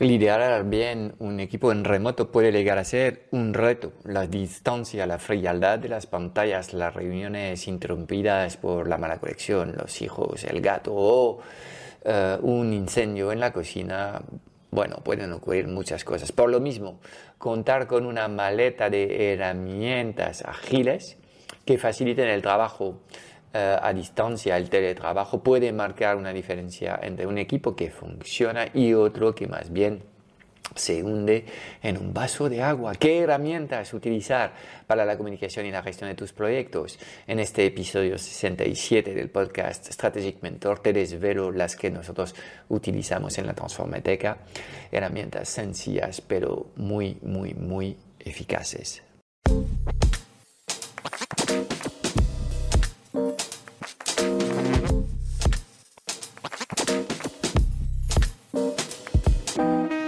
Liderar bien un equipo en remoto puede llegar a ser un reto. La distancia, la frialdad de las pantallas, las reuniones interrumpidas por la mala conexión, los hijos, el gato o eh, un incendio en la cocina. Bueno, pueden ocurrir muchas cosas. Por lo mismo, contar con una maleta de herramientas ágiles que faciliten el trabajo a distancia, el teletrabajo puede marcar una diferencia entre un equipo que funciona y otro que más bien se hunde en un vaso de agua. ¿Qué herramientas utilizar para la comunicación y la gestión de tus proyectos? En este episodio 67 del podcast Strategic Mentor te desvelo las que nosotros utilizamos en la Transformateca. Herramientas sencillas pero muy, muy, muy eficaces.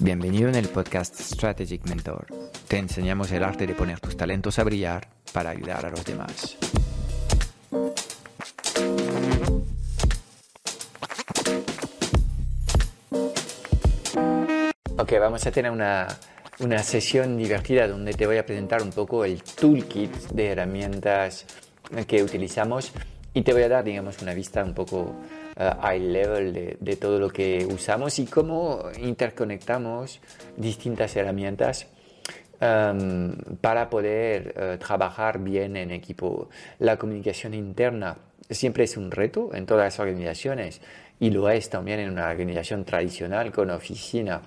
Bienvenido en el podcast Strategic Mentor. Te enseñamos el arte de poner tus talentos a brillar para ayudar a los demás. Ok, vamos a tener una, una sesión divertida donde te voy a presentar un poco el toolkit de herramientas que utilizamos y te voy a dar, digamos, una vista un poco uh, high level de, todo lo que usamos y cómo interconectamos distintas herramientas um, para poder uh, trabajar bien en equipo. La comunicación interna siempre es un reto en todas las organizaciones y lo es también en una organización tradicional con oficina,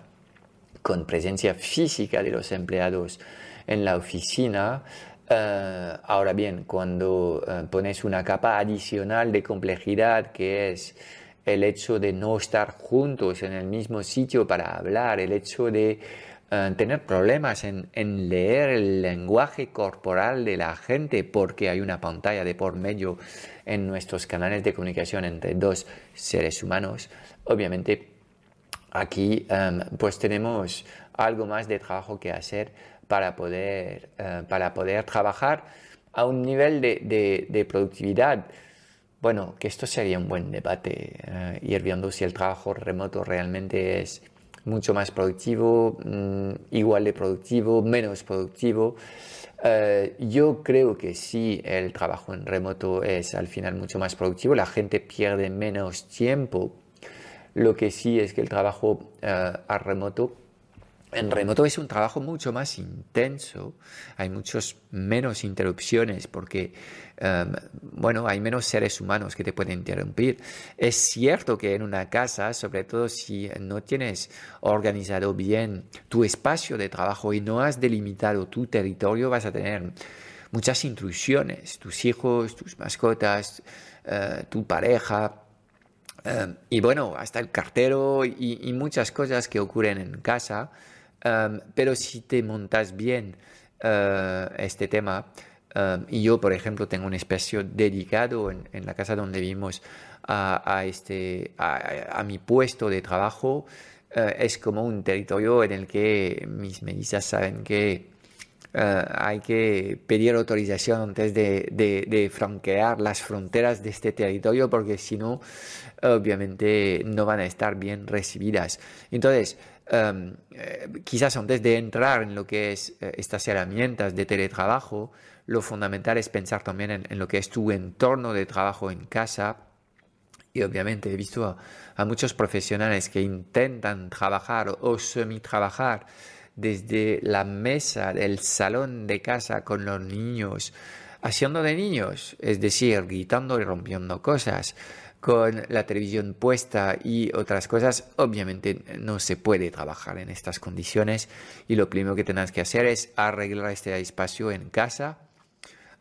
con presencia física de los empleados en la oficina. Eh, ahora bien, cuando eh, pones una capa adicional de complejidad que es el hecho de no estar juntos en el mismo sitio para hablar, el hecho de eh, tener problemas en, leer el lenguaje corporal de la gente porque hay una pantalla de por medio en nuestros canales de comunicación entre dos seres humanos, obviamente aquí pues tenemos algo más de trabajo que hacer para poder, eh, para poder trabajar a un nivel de, productividad. Bueno, que esto sería un buen debate, eh, ir viendo si el trabajo remoto realmente es mucho más productivo, mm, igual de productivo, menos productivo. Eh, yo creo que sí, el trabajo en remoto es al final mucho más productivo, la gente pierde menos tiempo. Lo que sí es que el trabajo a remoto en remoto es un trabajo mucho más intenso, hay muchos menos interrupciones porque, em, bueno, hay menos seres humanos que te pueden interrumpir. Es cierto que en una casa, sobre todo si no tienes organizado bien tu espacio de trabajo y no has delimitado tu territorio, vas a tener muchas intrusiones, tus hijos, tus mascotas, eh, tu pareja. Em, y bueno, hasta el cartero y muchas cosas que ocurren en casa pero si te montas bien uh, este tema, y yo, por ejemplo, tengo un espacio dedicado en, la casa donde vivimos a, este, a, mi puesto de trabajo, uh, es como un territorio en el que mis mellizas saben que uh, hay que pedir autorización antes de, de, de, franquear las fronteras de este territorio porque si no, obviamente no van a estar bien recibidas. Entonces, Em, eh, quizás antes de entrar en lo que es eh, estas herramientas de teletrabajo, lo fundamental es pensar también en, lo que es tu entorno de trabajo en casa. Y obviamente he visto a, muchos profesionales que intentan trabajar o semi-trabajar desde la mesa del salón de casa con los niños, haciendo de niños, es decir, gritando y rompiendo cosas con la televisión puesta y otras cosas, obviamente no se puede trabajar en estas condiciones y lo primero que tendrás que hacer es arreglar este espacio en casa,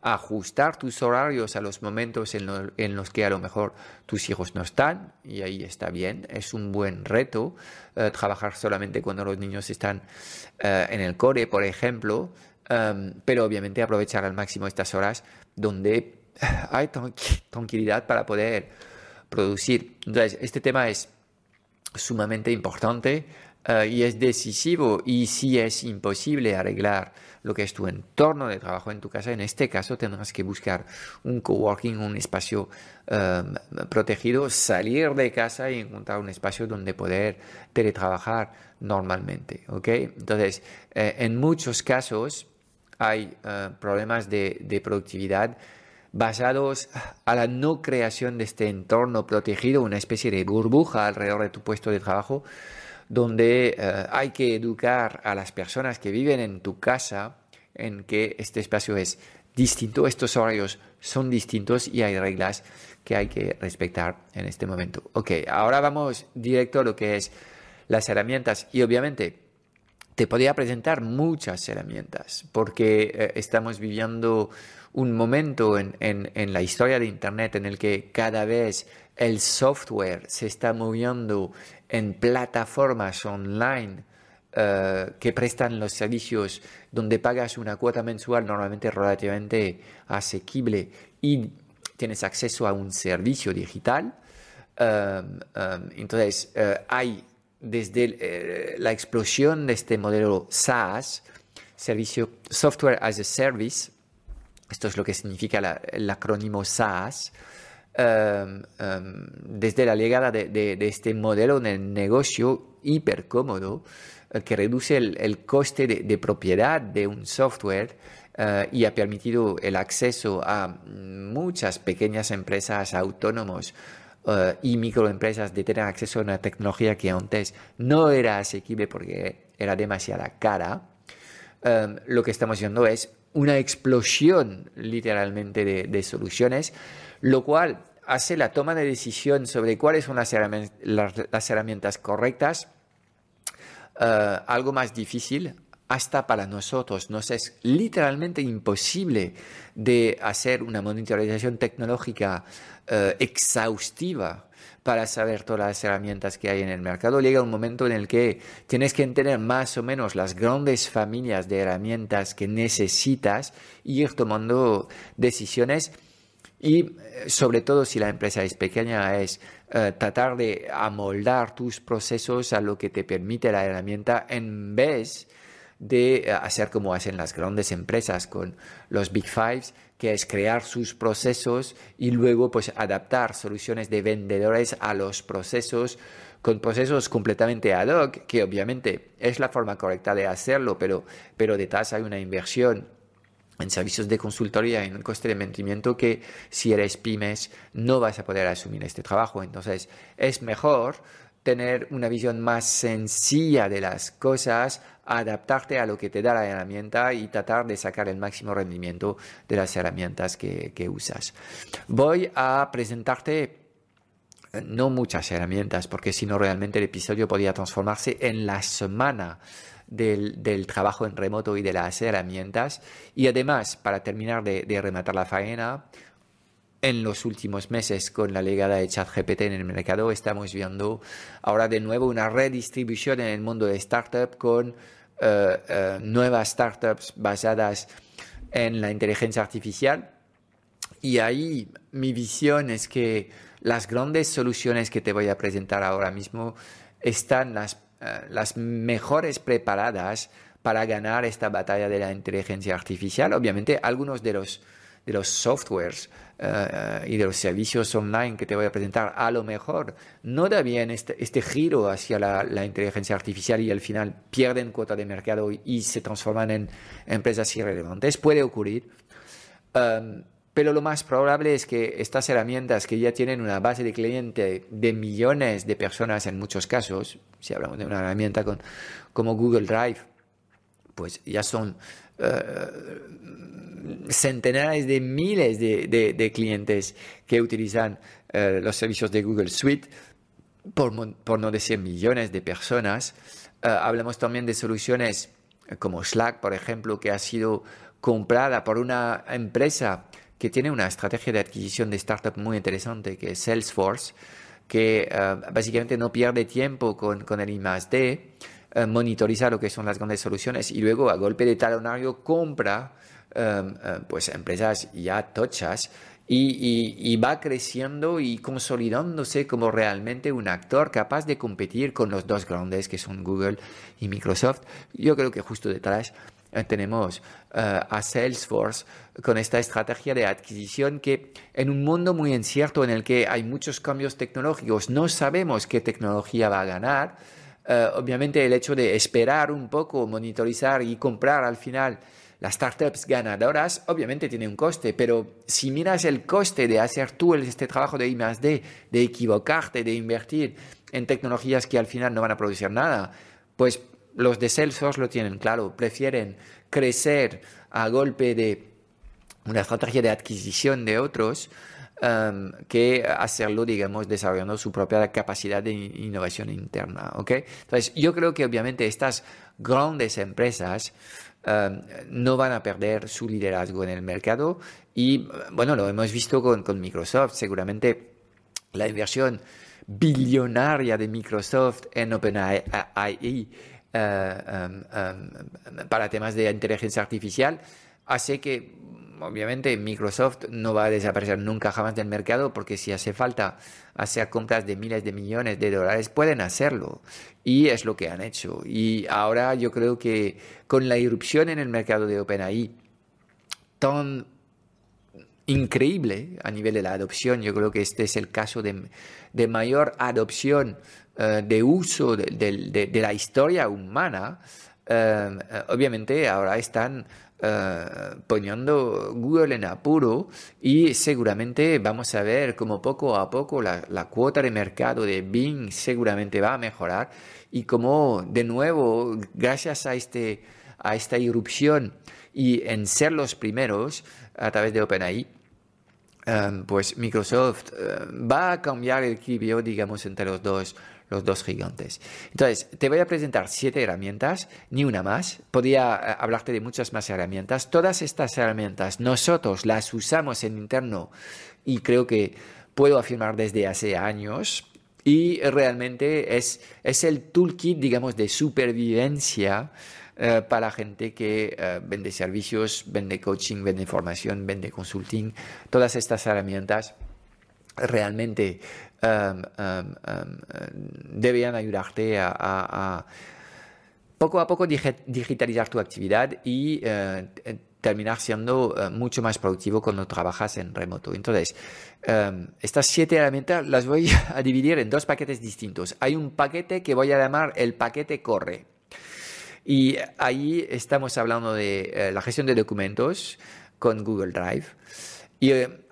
ajustar tus horarios a los momentos en, los que a lo mejor tus hijos no están, y ahí está bien, es un buen reto eh, trabajar solamente cuando los niños están eh, en el core, por ejemplo, em, pero obviamente aprovechar al máximo estas horas donde hay tranquilidad para poder producir. Entonces, este tema es sumamente importante eh, y es decisivo y si es imposible arreglar lo que es tu entorno de trabajo en tu casa, en este caso tendrás que buscar un coworking, un espacio em, protegido, salir de casa y encontrar un espacio donde poder teletrabajar normalmente. Entonces, eh, en muchos casos hay eh, problemas de productividad basados a la no creación de este entorno protegido, una especie de burbuja alrededor de tu puesto de trabajo, donde eh, hay que educar a las personas que viven en tu casa en que este espacio es distinto, estos horarios son distintos y hay reglas que hay que respetar en este momento. Ok, ahora vamos directo a lo que es las herramientas y obviamente te podría presentar muchas herramientas porque eh, estamos viviendo un momento en, en, la historia de Internet en el que cada vez el software se está moviendo en plataformas online eh, que prestan los servicios donde pagas una cuota mensual normalmente relativamente asequible y tienes acceso a un servicio digital. Em, em, entonces, eh, hay desde eh, la explosión de este modelo SaaS, servicio Software as a Service, esto es lo que significa el acrónimo SaaS, Em, em, desde la llegada de, este modelo de negocio hiper cómodo eh, que reduce el, coste de, propiedad de un software eh, y ha permitido el acceso a muchas pequeñas empresas autónomos eh, y microempresas de tener acceso a una tecnología que antes no era asequible porque era demasiada cara. Em, lo que estamos viendo es una explosión literalmente de soluciones lo cual hace la toma de decisión sobre cuáles son las herramientas, correctas eh, algo más difícil hasta para nosotros. Nos es literalmente imposible de hacer una monitorización tecnológica eh, exhaustiva para saber todas las herramientas que hay en el mercado. Llega un momento en el que tienes que entender más o menos las grandes familias de herramientas que necesitas y ir tomando decisiones y eh, sobre todo si la empresa es pequeña, es eh, tratar de amoldar tus procesos a lo que te permite la herramienta en vez de eh, hacer como hacen las grandes empresas con los Big Fives, que es crear sus procesos y luego pues adaptar soluciones de vendedores a los procesos con procesos completamente ad hoc, que obviamente es la forma correcta de hacerlo, pero, pero detrás hay una inversión en servicios de consultoría en un coste de mantenimiento que si eres pymes no vas a poder asumir este trabajo. Entonces es mejor tener una visión más sencilla de las cosas, adaptarte a lo que te da la herramienta y tratar de sacar el máximo rendimiento de las herramientas que, que usas. Voy a presentarte eh, no muchas herramientas, porque si no realmente el episodio podría transformarse en la semana del, trabajo en remoto y de las herramientas. Y además, para terminar de, rematar la faena, en los últimos meses con la llegada de ChatGPT en el mercado estamos viendo ahora de nuevo una redistribución en el mundo de startup con eh, eh, nuevas startups basadas en la inteligencia artificial. Y ahí mi visión es que las grandes soluciones que te voy a presentar ahora mismo están las eh, las mejores preparadas para ganar esta batalla de la inteligencia artificial. Obviamente, algunos de los, de los softwares eh, y de los servicios online que te voy a presentar, a lo mejor no da bien este, este giro hacia la, inteligencia artificial y al final pierden cuota de mercado y, se transforman en empresas irrelevantes. Puede ocurrir. Um, pero lo más probable es que estas herramientas que ya tienen una base de cliente de millones de personas en muchos casos, si hablamos de una herramienta con, como Google Drive, pues ya son eh, centenares de miles de, clientes que utilizan eh, los servicios de Google Suite, por, no decir millones de personas. Eh, hablamos también de soluciones como Slack, por ejemplo, que ha sido comprada por una empresa que tiene una estrategia de adquisición de startup muy interesante, que es Salesforce, que básicamente no pierde tiempo con, con el I+.D., eh, monitoriza lo que son las grandes soluciones y luego a golpe de talonario compra eh, pues empresas ya tochas y, va creciendo y consolidándose como realmente un actor capaz de competir con los dos grandes que son Google y Microsoft. Yo creo que justo detrás tenemos a Salesforce con esta estrategia de adquisición que en un mundo muy incierto en el que hay muchos cambios tecnológicos, no sabemos qué tecnología va a ganar. Eh, obviamente el hecho de esperar un poco, monitorizar y comprar al final las startups ganadoras obviamente tiene un coste, pero si miras el coste de hacer tú este trabajo de I+D, de equivocarte, de invertir en tecnologías que al final no van a producir nada, pues los de Salesforce lo tienen claro, prefieren crecer a golpe de una estrategia de adquisición de otros que hacerlo, digamos, desarrollando su propia capacidad de innovación interna. ¿okay? Entonces, yo creo que obviamente estas grandes empresas Em, no van a perder su liderazgo en el mercado y bueno, lo hemos visto con, Microsoft, seguramente la inversión billonaria de Microsoft en OpenAI em, para temas de inteligencia artificial hace que obviamente Microsoft no va a desaparecer nunca jamás del mercado porque si hace falta hacer compras de miles de millones de dólares pueden hacerlo. Y es lo que han hecho. Y ahora yo creo que con la irrupción en el mercado de OpenAI tan increíble a nivel de la adopción yo creo que este es el caso de, mayor adopción eh, de uso de, la historia humana eh, eh, obviamente ahora están eh, poniendo Google en apuro y seguramente vamos a ver como poco a poco la, cuota de mercado de Bing seguramente va a mejorar y como de nuevo gracias a, este, a esta irrupción y en ser los primeros a través de OpenAI, eh, pues Microsoft eh, va a cambiar el equilibrio, digamos, entre los dos, los dos gigantes. Entonces, te voy a presentar siete herramientas, ni una más. Podría eh, hablarte de muchas más herramientas. Todas estas herramientas nosotros las usamos en interno y creo que puedo afirmar desde hace años. Y realmente es, es el toolkit, digamos, de supervivencia eh, para gente que eh, vende servicios, vende coaching, vende formación, vende consulting. Todas estas herramientas realmente um, um, um, deberían ayudarte a, poco a poco digitalizar tu actividad y eh, terminar siendo eh, mucho más productivo cuando trabajas en remoto. Entonces, estas siete herramientas las voy a dividir en dos paquetes distintos. Hay un paquete que voy a llamar el paquete corre. Y ahí estamos hablando de eh, la gestión de documentos con Google Drive. Y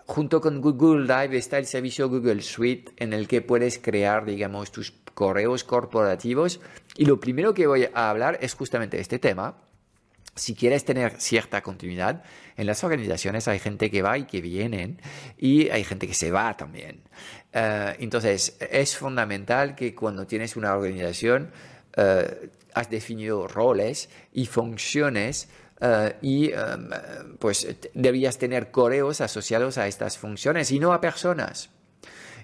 junto con Google Drive está el servicio Google Suite en el que puedes crear, digamos, tus correos corporativos. Y lo primero que voy a hablar es justamente este tema. Si quieres tener cierta continuidad, en las organizaciones hay gente que va y que viene y hay gente que se va también. Eh, entonces, es fundamental que cuando tienes una organización, eh, has definido roles y funciones eh, y em, pues debías tener correos asociados a estas funciones y no a personas.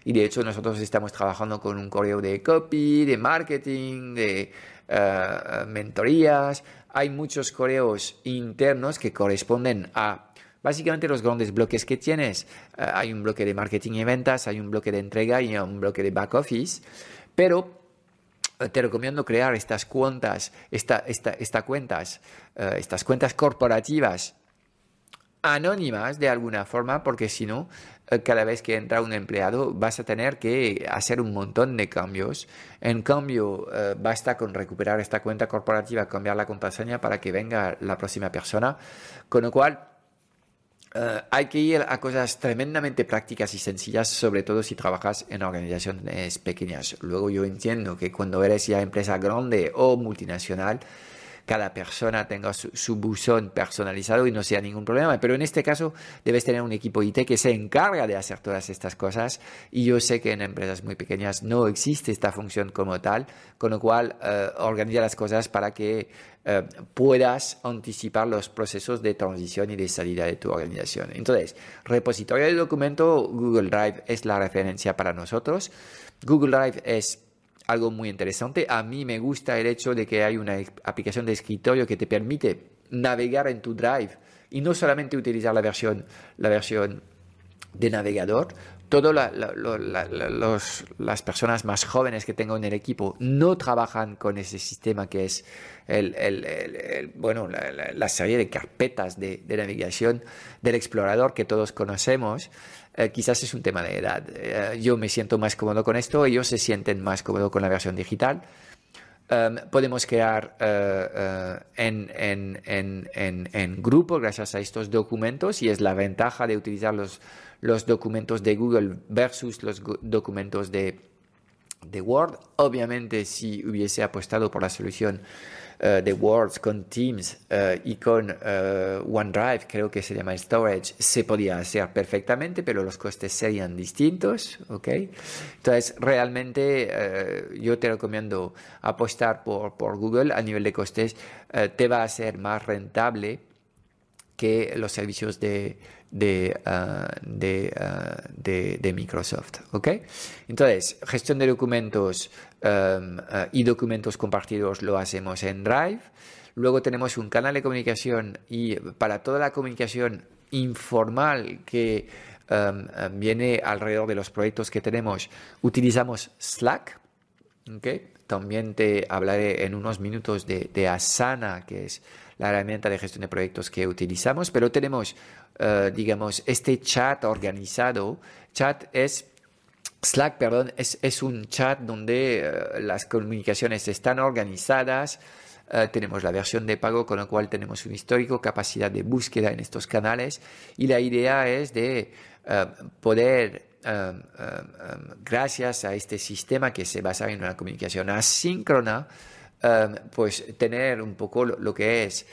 Y de hecho nosotros estamos trabajando con un correo de copy, de marketing, de uh, mentorías. Hay muchos correos internos que corresponden a básicamente los grandes bloques que tienes. Eh, hay un bloque de marketing y ventas, hay un bloque de entrega y un bloque de back office. Pero eh, te recomiendo crear estas cuentas, esta, esta, cuentas, eh, estas cuentas corporativas anónimas de alguna forma, porque si no, eh, cada vez que entra un empleado vas a tener que hacer un montón de cambios. En cambio, basta con recuperar esta cuenta corporativa, cambiar la contraseña para que venga la próxima persona. Con lo cual, eh, hay que ir a cosas tremendamente prácticas y sencillas, sobre todo si trabajas en organizaciones pequeñas. Luego yo entiendo que cuando eres ya empresa grande o multinacional, cada persona tenga su, buzón personalizado y no sea ningún problema. Pero en este caso debes tener un equipo IT que se encarga de hacer todas estas cosas y yo sé que en empresas muy pequeñas no existe esta función como tal, con lo cual eh, organiza las cosas para que eh, puedas anticipar los procesos de transición y de salida de tu organización. Entonces, repositorio de documento, Google Drive es la referencia para nosotros. Google Drive es algo muy interesante. A mí me gusta el hecho de que hay una aplicación de escritorio que te permite navegar en tu Drive y no solamente utilizar la versión, la versión de navegador, todas las personas más jóvenes que tengo en el equipo no trabajan con ese sistema que es el, bueno, la, serie de carpetas de, navegación del explorador que todos conocemos. Eh, quizás es un tema de edad. Eh, yo me siento más cómodo con esto, ellos se sienten más cómodos con la versión digital. Em, podemos crear uh, en, en, en, en, grupo gracias a estos documentos y es la ventaja de utilizar los, los documentos de Google versus los documentos de, de Word. Obviamente, si hubiese apostado por la solución uh, de Word con Teams uh, y con uh, OneDrive, creo que se llama Storage, se podía hacer perfectamente, pero los costes serían distintos. ¿okay? Entonces, realmente yo te recomiendo apostar por, por Google a nivel de costes, te va a ser más rentable que los servicios de, de, uh, de, uh, de, de, Microsoft. ¿ok? Entonces, gestión de documentos um, uh, y documentos compartidos lo hacemos en Drive. Luego tenemos un canal de comunicación y para toda la comunicación informal que um, viene alrededor de los proyectos que tenemos, utilizamos Slack. ¿okay? También te hablaré en unos minutos de, de Asana, que es la herramienta de gestión de proyectos que utilizamos, pero tenemos, eh, digamos, este chat organizado. Chat es Slack, perdón, es, un chat donde eh, las comunicaciones están organizadas. Eh, tenemos la versión de pago, con lo cual tenemos un histórico, capacidad de búsqueda en estos canales. Y la idea es de poder, gracias a este sistema que se basa en una comunicación asíncrona, Em, pues tener un poco lo, que es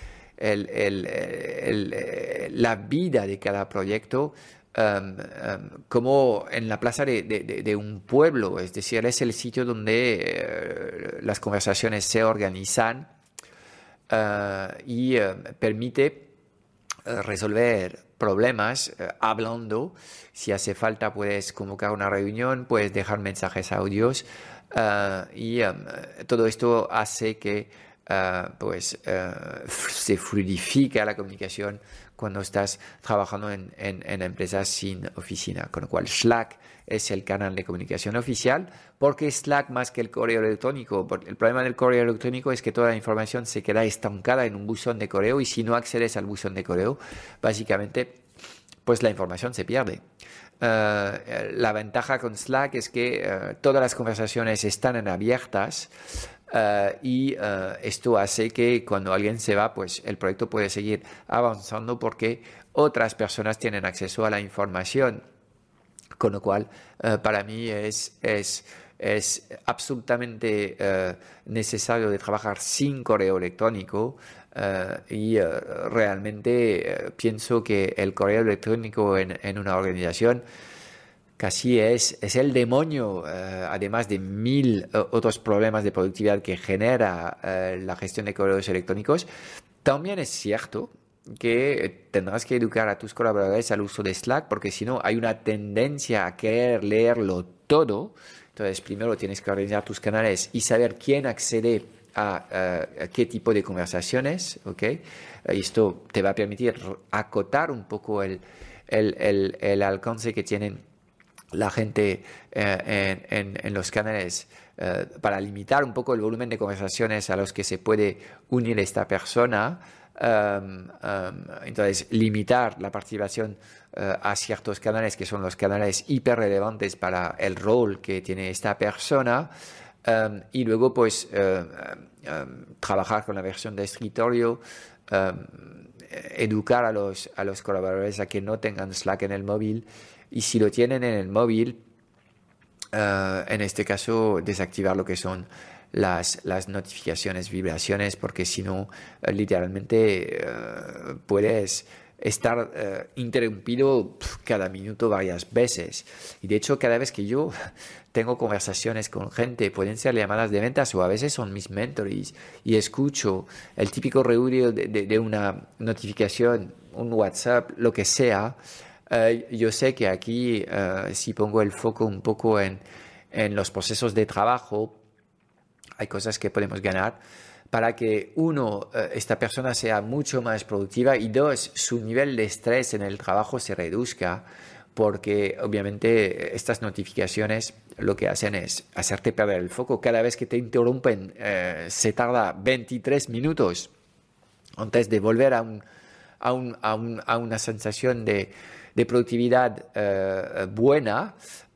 la vida de cada proyecto em, em, como en la plaza de, un pueblo, es decir, es el sitio donde eh, las conversaciones se organizan eh, y permite eh, resolver problemas hablando. Si hace falta, puedes convocar una reunión, puedes dejar mensajes audios Ah, y um, todo esto hace que ah, pues, ah, se fluidifica la comunicación cuando estás trabajando en, empresas sin oficina. Con lo cual, Slack es el canal de comunicación oficial. porque Slack más que el correo electrónico? El problema del correo electrónico es que toda la información se queda estancada en un buzón de correo y si no accedes al buzón de correo, básicamente, pues la información se pierde. Eh, la ventaja con Slack es que eh, todas las conversaciones están en abiertas eh, y esto hace que cuando alguien se va, pues el proyecto puede seguir avanzando porque otras personas tienen acceso a la información. Con lo cual, para mí es, es, es absolutamente necesario trabajar sin correo electrónico y realmente pienso que el correo electrónico en, en una organización casi es, es el demonio, además de mil otros problemas de productividad que genera la gestión de correos electrónicos. También es cierto que tendrás que educar a tus colaboradores al uso de Slack, porque si no hay una tendencia a querer leerlo todo. Entonces, primero tienes que organizar tus canales y saber quién accede a, qué tipo de conversaciones, ¿ok? esto te va a permitir acotar un poco el, el, el, el alcance que tienen la gente eh, en, los canales eh, para limitar un poco el volumen de conversaciones a los que se puede unir esta persona. Um, um, entonces, limitar la participación uh, a ciertos canales que son los canales hiper relevantes para el rol que tiene esta persona. Um, y luego, pues, uh, trabajar con la versión de escritorio, educar a los, a los colaboradores a que no tengan Slack en el móvil y si lo tienen en el móvil, eh, en este caso desactivar lo que son las, las notificaciones, vibraciones, porque si no, eh, literalmente puedes estar eh, interrumpido cada minuto varias veces. Y de hecho, cada vez que yo tengo conversaciones con gente, pueden ser llamadas de ventas o a veces son mis mentores y escucho el típico ruido de, una notificación, un WhatsApp, lo que sea, eh, yo sé que aquí eh, si pongo el foco un poco en, en los procesos de trabajo, hay cosas que podemos ganar. Para que uno, eh, esta persona sea mucho más productiva y dos, su nivel de estrés en el trabajo se reduzca porque obviamente estas notificaciones lo que hacen es hacerte perder el foco. Cada vez que te interrumpen eh, se tarda 23 minutos antes de volver a, a, una sensación de, productividad eh, buena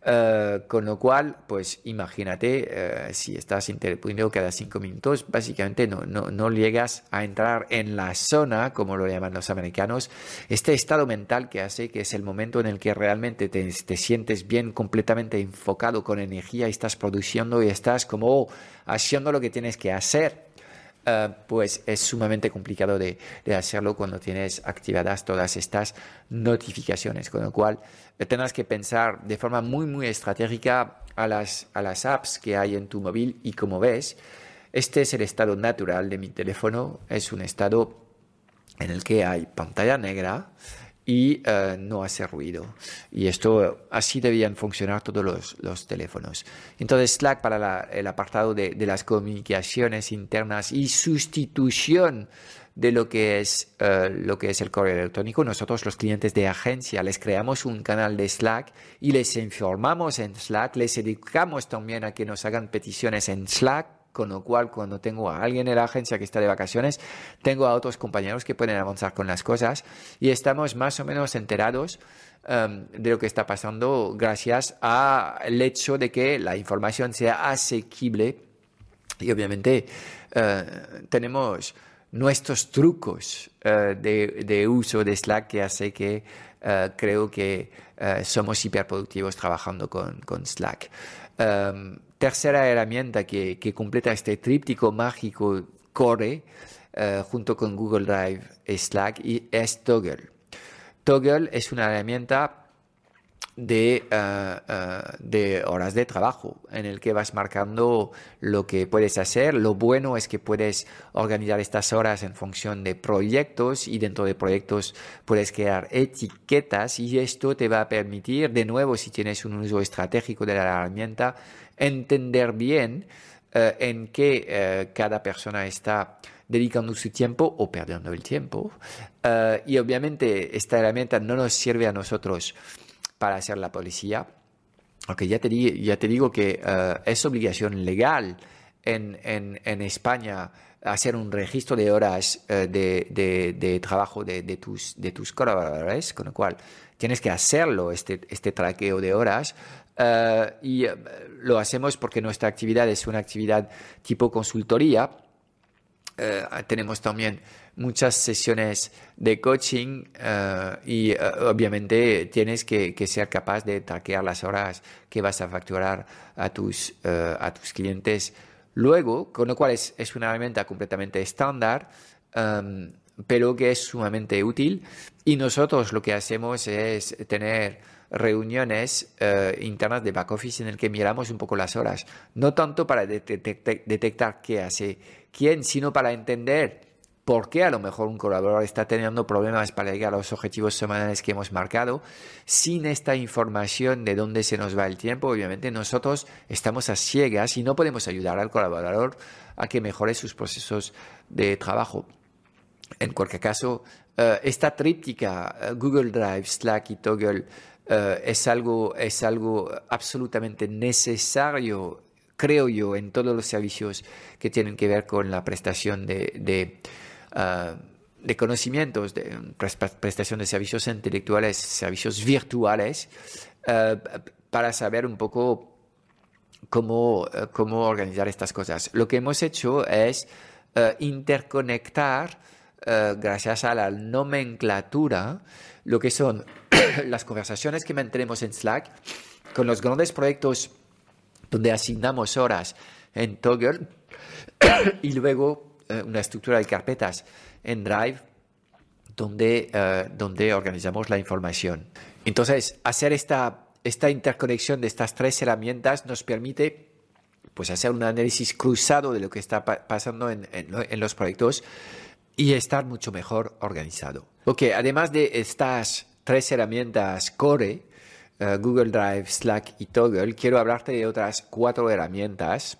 eh, con lo cual, pues imagínate, eh, si estás interrumpiendo cada cinco minutos, básicamente no, no, no, llegas a entrar en la zona, como lo llaman los americanos, este estado mental que hace que es el momento en el que realmente te, te sientes bien, completamente enfocado con energía y estás produciendo y estás como haciendo lo que tienes que hacer. Eh, pues es sumamente complicado de, hacerlo cuando tienes activadas todas estas notificaciones, con lo cual eh, tendrás que pensar de forma muy, muy estratégica a las, a las apps que hay en tu móvil y como ves, este es el estado natural de mi teléfono, es un estado en el que hay pantalla negra, y eh, no hace ruido. Y esto así debían funcionar todos los, los teléfonos. Entonces Slack para el apartado de, de, las comunicaciones internas y sustitución de lo que es eh, lo que es el correo electrónico. Nosotros los clientes de agencia les creamos un canal de Slack y les informamos en Slack, les educamos también a que nos hagan peticiones en Slack con lo cual cuando tengo a alguien en la agencia que está de vacaciones, tengo a otros compañeros que pueden avanzar con las cosas y estamos más o menos enterados em, de lo que está pasando gracias al hecho de que la información sea asequible y obviamente eh, tenemos nuestros trucos eh, de, uso de Slack que hace que eh, creo que somos hiperproductivos trabajando con, con Slack. Em, tercera herramienta que, completa este tríptico mágico Core eh, junto con Google Drive, Slack y es Toggle. Toggle es una herramienta de, eh, de, horas de trabajo en el que vas marcando lo que puedes hacer. Lo bueno es que puedes organizar estas horas en función de proyectos y dentro de proyectos puedes crear etiquetas y esto te va a permitir, de nuevo, si tienes un uso estratégico de la herramienta, entender bien eh, en qué eh, cada persona está dedicando su tiempo o perdiendo el tiempo. Eh, y obviamente esta herramienta no nos sirve a nosotros para hacer la policía, aunque ya te, ya te digo que es obligación legal en, en, España hacer un registro de horas de, de, de, trabajo de, tus, de tus colaboradores, con lo cual tienes que hacerlo, este, este traqueo de horas, eh, y lo hacemos porque nuestra actividad es una actividad tipo consultoría. Eh, tenemos también muchas sesiones de coaching y obviamente tienes que, ser capaz de traquear las horas que vas a facturar a tus, a tus clientes luego, con lo cual es, es una herramienta completamente estándar. Em, pero que es sumamente útil y nosotros lo que hacemos es tener reuniones eh, internas de back office en el que miramos un poco las horas, no tanto para detectar qué hace quién, sino para entender por qué a lo mejor un colaborador está teniendo problemas para llegar a los objetivos semanales que hemos marcado. Sin esta información de dónde se nos va el tiempo, obviamente nosotros estamos a ciegas y no podemos ayudar al colaborador a que mejore sus procesos de trabajo. En cualquier caso, eh, esta tríptica, eh, Google Drive, Slack y Toggle, eh, es, algo, es algo absolutamente necesario, creo yo, en todos los servicios que tienen que ver con la prestación de, de, uh, de conocimientos, de prestación de servicios intelectuales, servicios virtuales, uh, para saber un poco cómo, uh, cómo organizar estas cosas. Lo que hemos hecho es interconectar, gracias a la nomenclatura, lo que son las conversaciones que mantenemos en Slack con los grandes proyectos donde asignamos horas en Toggle y luego una estructura de carpetas en Drive donde, eh, donde organizamos la información. Entonces, hacer esta, esta interconexión de estas tres herramientas nos permite pues, hacer un análisis cruzado de lo que está pasando en, en, los proyectos y estar mucho mejor organizado. Ok, además de estas tres herramientas Core, eh, Google Drive, Slack y Toggle, quiero hablarte de otras cuatro herramientas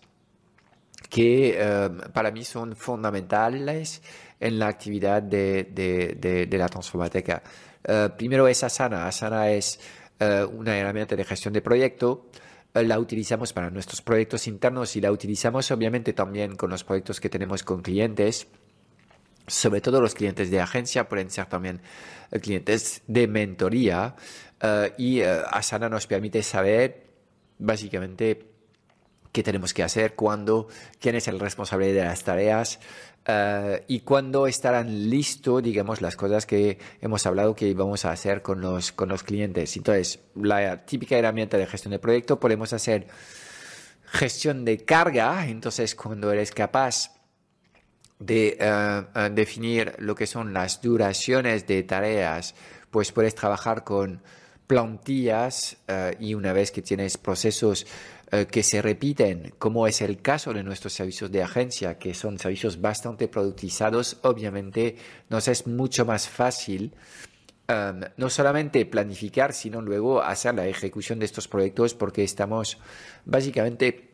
que eh, para mí son fundamentales en la actividad de, de, de, la transformateca. Eh, primero es Asana. Asana es una herramienta de gestión de proyecto. la utilizamos para nuestros proyectos internos y la utilizamos obviamente también con los proyectos que tenemos con clientes sobre todo los clientes de agencia, pueden ser también clientes de mentoría eh, y eh, Asana nos permite saber básicamente qué tenemos que hacer, cuándo, quién es el responsable de las tareas y cuándo estarán listos, digamos, las cosas que hemos hablado que vamos a hacer con los, con los clientes. Entonces, la típica herramienta de gestión de proyecto, podemos hacer gestión de carga, entonces cuando eres capaz de eh, eh, definir lo que son las duraciones de tareas, pues puedes trabajar con plantillas eh, y una vez que tienes procesos que se repiten, como es el caso de nuestros servicios de agencia, que son servicios bastante productizados, obviamente nos es mucho más fácil no solamente planificar, sino luego hacer la ejecución de estos proyectos porque estamos básicamente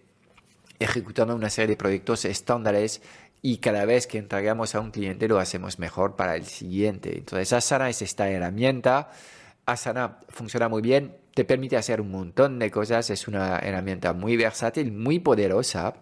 ejecutando una serie de proyectos estándares y cada vez que entregamos a un cliente lo hacemos mejor para el siguiente. Entonces Asana es esta herramienta. Asana funciona muy bien, te permite hacer un montón de cosas, es una herramienta muy versátil, muy poderosa.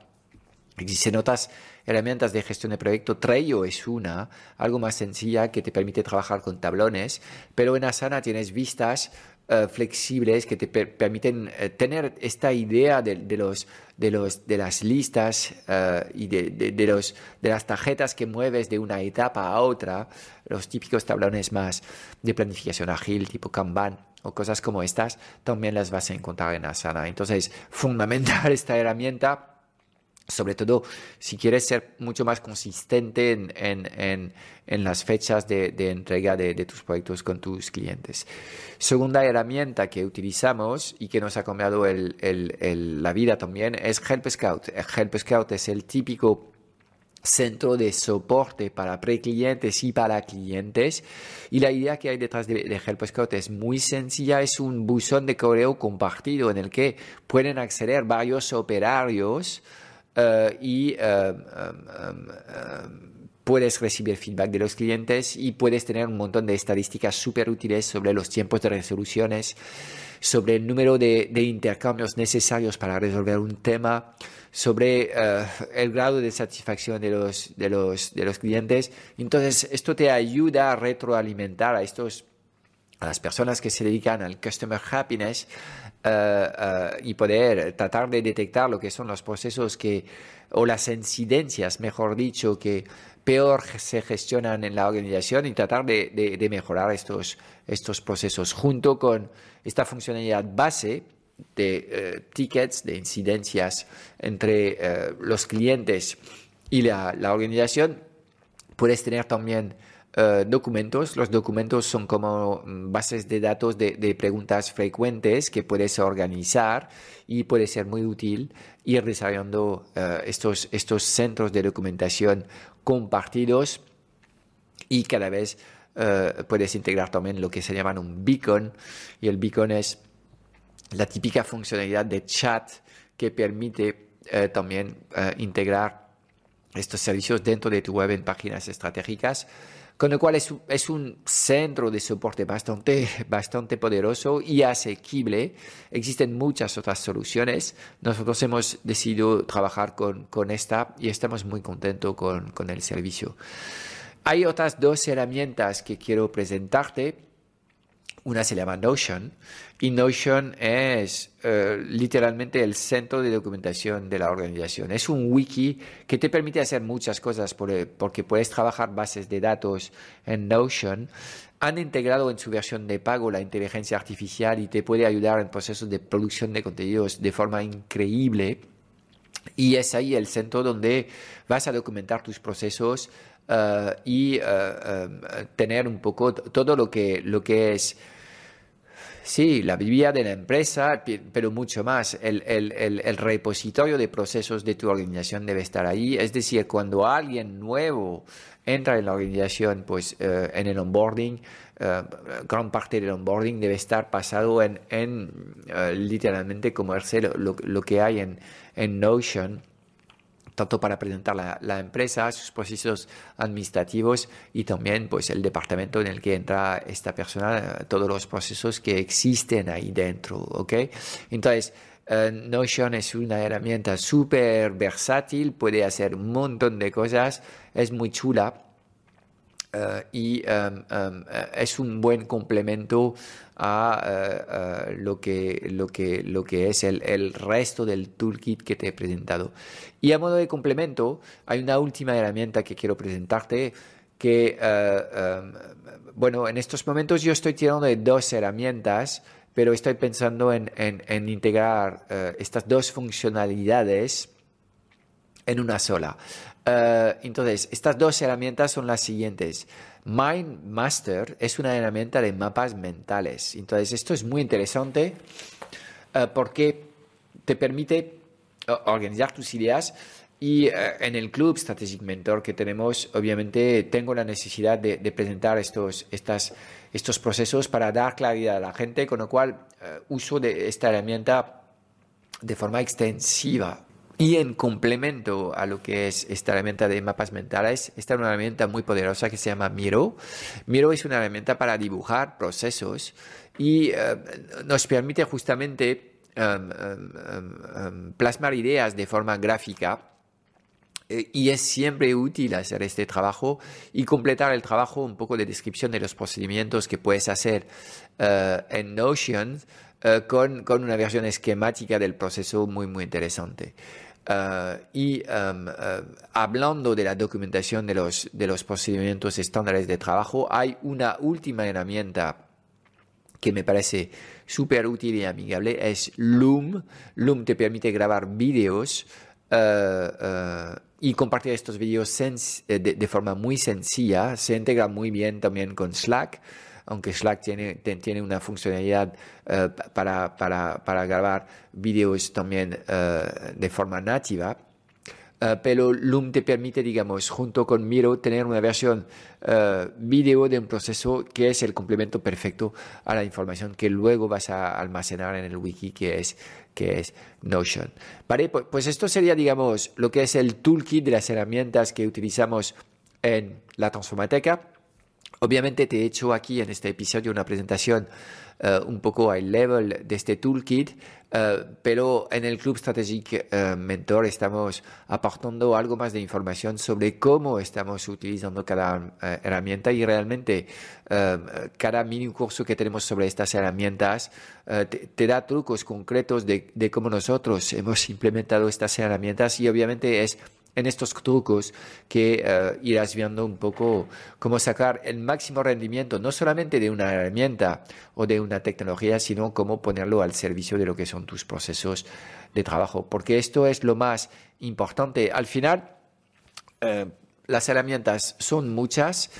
Existen otras herramientas de gestión de proyecto. Trello es una, algo más sencilla que te permite trabajar con tablones, pero en Asana tienes vistas eh, flexibles que te permiten eh, tener esta idea de, los, de, los, de las listas uh, y de, de, los, de las tarjetas que mueves de una etapa a otra, los típicos tablones más de planificación ágil tipo Kanban o cosas como estas, también las vas a encontrar en Asana. Entonces, fundamental esta herramienta sobre todo si quieres ser mucho más consistente en, en, en, las fechas de, entrega de, tus proyectos con tus clientes. Segunda herramienta que utilizamos y que nos ha cambiado el, el, la vida también es Help Scout. Help Scout es el típico centro de soporte para pre-clientes y para clientes. Y la idea que hay detrás de, de, Help Scout es muy sencilla, es un buzón de correo compartido en el que pueden acceder varios operarios eh, y eh, em, puedes recibir feedback de los clientes y puedes tener un montón de estadísticas súper útiles sobre los tiempos de resoluciones, sobre el número de, intercambios necesarios para resolver un tema, sobre eh, el grado de satisfacción de los, de, los, de los clientes. Entonces, esto te ayuda a retroalimentar a estos a las personas que se dedican al customer happiness eh, y poder tratar de detectar lo que son los procesos que, o las incidencias, mejor dicho, que peor se gestionan en la organización y tratar de, de, mejorar estos, estos procesos junto con esta funcionalidad base de eh, tickets, de incidencias entre los clientes y la, la organización. Puedes tener también eh, documentos. Los documentos son como mm, bases de datos de, preguntas frecuentes que puedes organizar y puede ser muy útil ir desarrollando eh, estos, estos centros de documentación compartidos y cada vez eh, puedes integrar también lo que se llama un beacon y el beacon es la típica funcionalidad de chat que permite también integrar estos servicios dentro de tu web en páginas estratégicas con lo cual es, es, un centro de soporte bastante, bastante poderoso y asequible. Existen muchas otras soluciones. Nosotros hemos decidido trabajar con, con esta y estamos muy contentos con, con el servicio. Hay otras dos herramientas que quiero presentarte una se llama Notion y Notion es eh, literalmente el centro de documentación de la organización. Es un wiki que te permite hacer muchas cosas porque puedes trabajar bases de datos en Notion. Han integrado en su versión de pago la inteligencia artificial y te puede ayudar en procesos de producción de contenidos de forma increíble. Y es ahí el centro donde vas a documentar tus procesos eh, y eh, eh, tener un poco todo lo que, lo que es, sí, la vida de la empresa, pero mucho más. El, el, el, repositorio de procesos de tu organización debe estar ahí. Es decir, cuando alguien nuevo entra en la organización, pues en el onboarding, gran parte del onboarding debe estar pasado en, en literalmente como lo, lo, que hay en, en Notion tanto para presentar la, la, empresa, sus procesos administrativos y también pues el departamento en el que entra esta persona, todos los procesos que existen ahí dentro, ¿ok? Entonces, eh, Notion es una herramienta súper versátil, puede hacer un montón de cosas, es muy chula eh, y em, eh, es un buen complemento a eh, lo, que, lo, que, lo que es el, el, resto del toolkit que te he presentado. Y a modo de complemento, hay una última herramienta que quiero presentarte que, em, bueno, en estos momentos yo estoy tirando de dos herramientas, pero estoy pensando en, en, integrar estas dos funcionalidades en una sola. Eh, entonces, estas dos herramientas son las siguientes. MindMaster es una herramienta de mapas mentales. Entonces, esto es muy interesante eh, porque te permite eh, organizar tus ideas y en el club Strategic Mentor que tenemos, obviamente tengo la necesidad de, presentar estos, estas, estos procesos para dar claridad a la gente, con lo cual uso de esta herramienta de forma extensiva y en complemento a lo que es esta herramienta de mapas mentales, está una herramienta muy poderosa que se llama Miro. Miro es una herramienta para dibujar procesos y eh, nos permite justamente em, em, em, plasmar ideas de forma gráfica eh, y es siempre útil hacer este trabajo y completar el trabajo un poco de descripción de los procedimientos que puedes hacer eh, en Notion con, con, una versión esquemática del proceso muy, muy interesante. Uh, y um, uh, hablando de la documentación de los, de los procedimientos estándares de trabajo, hay una última herramienta que me parece súper útil y amigable, es Loom. Loom te permite grabar vídeos uh, y compartir estos vídeos de, de, forma muy sencilla. Se integra muy bien también con Slack aunque Slack tiene, tiene una funcionalidad eh, para, para, para, grabar vídeos también eh, de forma nativa. Uh, pero Loom te permite, digamos, junto con Miro, tener una versión vídeo de un proceso que es el complemento perfecto a la información que luego vas a almacenar en el wiki que es, que es Notion. Vale, pues, pues esto sería, digamos, lo que es el toolkit de las herramientas que utilizamos en la Transformateca. Obviamente te he hecho aquí en este episodio una presentación uh, un poco high level de este toolkit, uh, pero en el Club Strategic uh, Mentor estamos aportando algo más de información sobre cómo estamos utilizando cada herramienta y realmente cada mini curso que tenemos sobre estas herramientas te, da trucos concretos de cómo nosotros hemos implementado estas herramientas y obviamente es en estos trucos que uh, irás viendo un poco cómo sacar el máximo rendimiento, no solamente de una herramienta o de una tecnología, sino cómo ponerlo al servicio de lo que son tus procesos de trabajo. Porque esto es lo más importante. Al final, uh, las herramientas son muchas.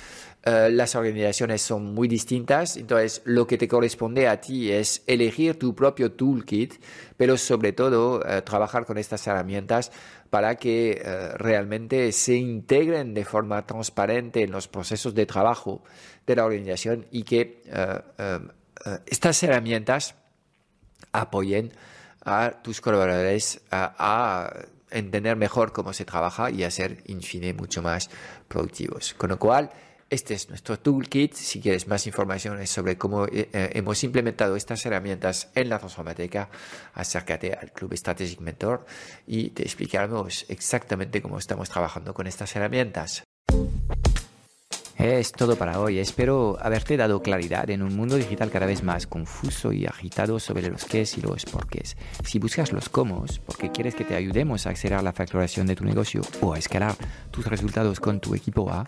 Uh, las organizaciones son muy distintas, entonces lo que te corresponde a ti es elegir tu propio toolkit, pero sobre todo trabajar con estas herramientas para que eh, realmente se integren de forma transparente en los procesos de trabajo de la organización y que eh, eh, estas herramientas apoyen a tus colaboradores a, entender mejor cómo se trabaja y a ser, en fin, mucho más productivos. Con lo cual, este es nuestro toolkit. Si quieres más información sobre cómo eh, eh, hemos implementado estas herramientas en la Transformateca, acércate al Club Strategic Mentor y te explicaremos exactamente cómo estamos trabajando con estas herramientas. Es todo para hoy. Espero haberte dado claridad en un mundo digital cada vez más confuso y agitado sobre los qué y los porqués. Si buscas los cómo, porque quieres que te ayudemos a acelerar la facturación de tu negocio o a escalar tus resultados con tu equipo A,